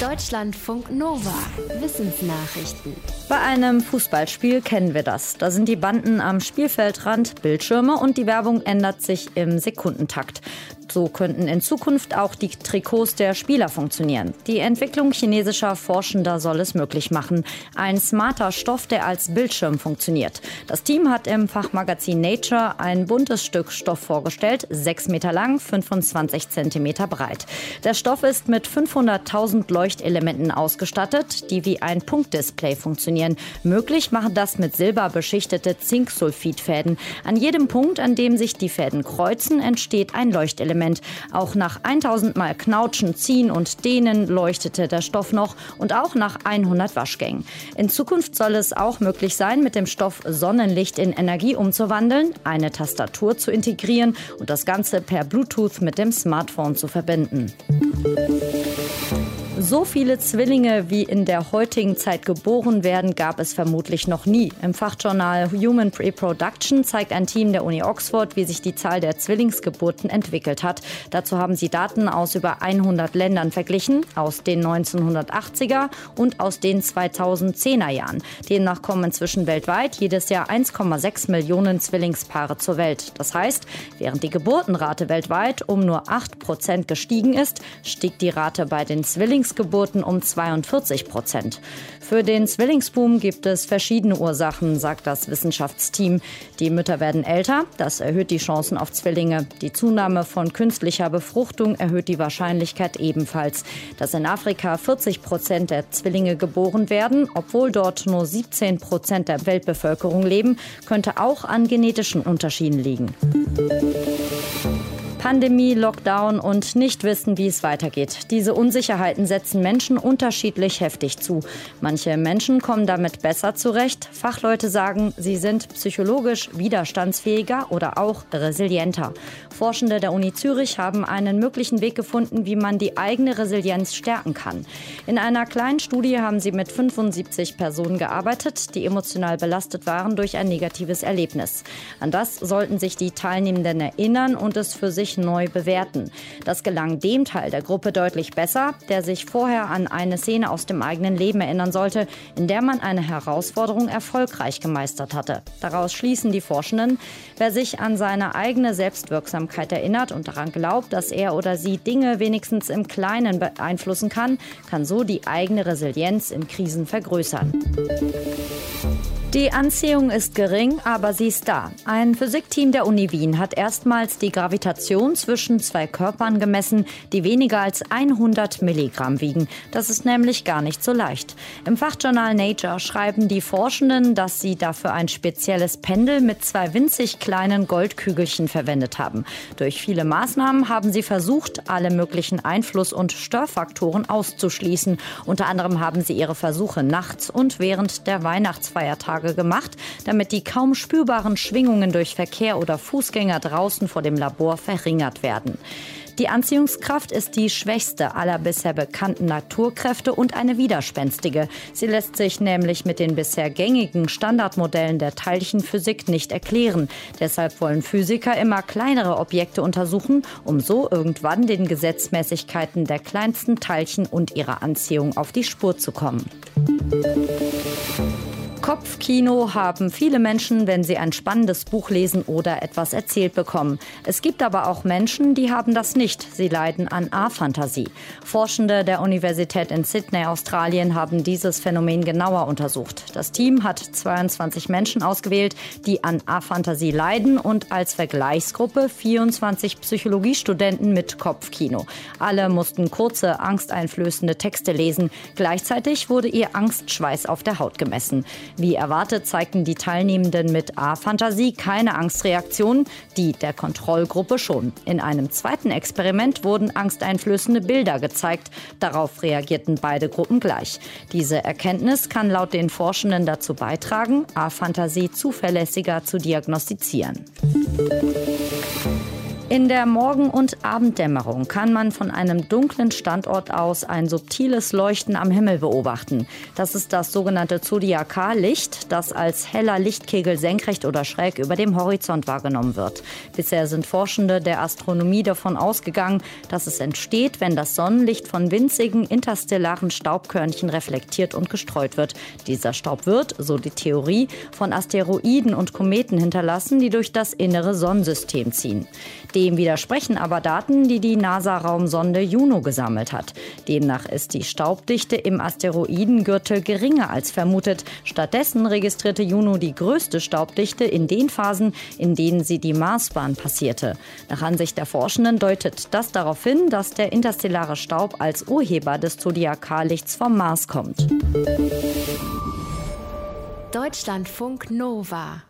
Deutschlandfunk Nova. Wissensnachrichten. Bei einem Fußballspiel kennen wir das. Da sind die Banden am Spielfeldrand, Bildschirme und die Werbung ändert sich im Sekundentakt. So könnten in Zukunft auch die Trikots der Spieler funktionieren. Die Entwicklung chinesischer Forschender soll es möglich machen. Ein smarter Stoff, der als Bildschirm funktioniert. Das Team hat im Fachmagazin Nature ein buntes Stück Stoff vorgestellt, 6 Meter lang, 25 Zentimeter breit. Der Stoff ist mit 500.000 Leuchtelementen ausgestattet, die wie ein Punktdisplay funktionieren. Möglich machen das mit silberbeschichtete Zinksulfidfäden. An jedem Punkt, an dem sich die Fäden kreuzen, entsteht ein Leuchtelement. Element. Auch nach 1000 Mal Knautschen, Ziehen und Dehnen leuchtete der Stoff noch und auch nach 100 Waschgängen. In Zukunft soll es auch möglich sein, mit dem Stoff Sonnenlicht in Energie umzuwandeln, eine Tastatur zu integrieren und das Ganze per Bluetooth mit dem Smartphone zu verbinden. So viele Zwillinge, wie in der heutigen Zeit geboren werden, gab es vermutlich noch nie. Im Fachjournal Human Reproduction zeigt ein Team der Uni Oxford, wie sich die Zahl der Zwillingsgeburten entwickelt hat. Dazu haben sie Daten aus über 100 Ländern verglichen, aus den 1980er und aus den 2010er Jahren. Demnach kommen inzwischen weltweit jedes Jahr 1,6 Millionen Zwillingspaare zur Welt. Das heißt, während die Geburtenrate weltweit um nur 8 Prozent gestiegen ist, stieg die Rate bei den Zwillings Zwillingsgeburten um 42 Prozent. Für den Zwillingsboom gibt es verschiedene Ursachen, sagt das Wissenschaftsteam. Die Mütter werden älter, das erhöht die Chancen auf Zwillinge. Die Zunahme von künstlicher Befruchtung erhöht die Wahrscheinlichkeit ebenfalls. Dass in Afrika 40 Prozent der Zwillinge geboren werden, obwohl dort nur 17 Prozent der Weltbevölkerung leben, könnte auch an genetischen Unterschieden liegen. Pandemie, Lockdown und nicht wissen, wie es weitergeht. Diese Unsicherheiten setzen Menschen unterschiedlich heftig zu. Manche Menschen kommen damit besser zurecht. Fachleute sagen, sie sind psychologisch widerstandsfähiger oder auch resilienter. Forschende der Uni Zürich haben einen möglichen Weg gefunden, wie man die eigene Resilienz stärken kann. In einer kleinen Studie haben sie mit 75 Personen gearbeitet, die emotional belastet waren durch ein negatives Erlebnis. An das sollten sich die Teilnehmenden erinnern und es für sich neu bewerten. Das gelang dem Teil der Gruppe deutlich besser, der sich vorher an eine Szene aus dem eigenen Leben erinnern sollte, in der man eine Herausforderung erfolgreich gemeistert hatte. Daraus schließen die Forschenden, wer sich an seine eigene Selbstwirksamkeit erinnert und daran glaubt, dass er oder sie Dinge wenigstens im Kleinen beeinflussen kann, kann so die eigene Resilienz in Krisen vergrößern. Die Anziehung ist gering, aber sie ist da. Ein Physikteam der Uni Wien hat erstmals die Gravitation zwischen zwei Körpern gemessen, die weniger als 100 Milligramm wiegen. Das ist nämlich gar nicht so leicht. Im Fachjournal Nature schreiben die Forschenden, dass sie dafür ein spezielles Pendel mit zwei winzig kleinen Goldkügelchen verwendet haben. Durch viele Maßnahmen haben sie versucht, alle möglichen Einfluss- und Störfaktoren auszuschließen. Unter anderem haben sie ihre Versuche nachts und während der Weihnachtsfeiertage Tage gemacht, damit die kaum spürbaren Schwingungen durch Verkehr oder Fußgänger draußen vor dem Labor verringert werden. Die Anziehungskraft ist die schwächste aller bisher bekannten Naturkräfte und eine widerspenstige. Sie lässt sich nämlich mit den bisher gängigen Standardmodellen der Teilchenphysik nicht erklären. Deshalb wollen Physiker immer kleinere Objekte untersuchen, um so irgendwann den Gesetzmäßigkeiten der kleinsten Teilchen und ihrer Anziehung auf die Spur zu kommen. Kopfkino haben viele Menschen, wenn sie ein spannendes Buch lesen oder etwas erzählt bekommen. Es gibt aber auch Menschen, die haben das nicht. Sie leiden an A-Fantasie. Forschende der Universität in Sydney, Australien, haben dieses Phänomen genauer untersucht. Das Team hat 22 Menschen ausgewählt, die an A-Fantasie leiden und als Vergleichsgruppe 24 Psychologiestudenten mit Kopfkino. Alle mussten kurze, angsteinflößende Texte lesen. Gleichzeitig wurde ihr Angstschweiß auf der Haut gemessen. Wie erwartet zeigten die Teilnehmenden mit A-Fantasie keine Angstreaktionen, die der Kontrollgruppe schon. In einem zweiten Experiment wurden angsteinflößende Bilder gezeigt. Darauf reagierten beide Gruppen gleich. Diese Erkenntnis kann laut den Forschenden dazu beitragen, A-Fantasie zuverlässiger zu diagnostizieren. In der Morgen- und Abenddämmerung kann man von einem dunklen Standort aus ein subtiles Leuchten am Himmel beobachten. Das ist das sogenannte Zodiakallicht, das als heller Lichtkegel senkrecht oder schräg über dem Horizont wahrgenommen wird. Bisher sind Forschende der Astronomie davon ausgegangen, dass es entsteht, wenn das Sonnenlicht von winzigen interstellaren Staubkörnchen reflektiert und gestreut wird. Dieser Staub wird, so die Theorie, von Asteroiden und Kometen hinterlassen, die durch das innere Sonnensystem ziehen. Dem widersprechen aber Daten, die die NASA-Raumsonde Juno gesammelt hat. Demnach ist die Staubdichte im Asteroidengürtel geringer als vermutet. Stattdessen registrierte Juno die größte Staubdichte in den Phasen, in denen sie die Marsbahn passierte. Nach Ansicht der Forschenden deutet das darauf hin, dass der interstellare Staub als Urheber des Zodiakallichts vom Mars kommt. Deutschlandfunk Nova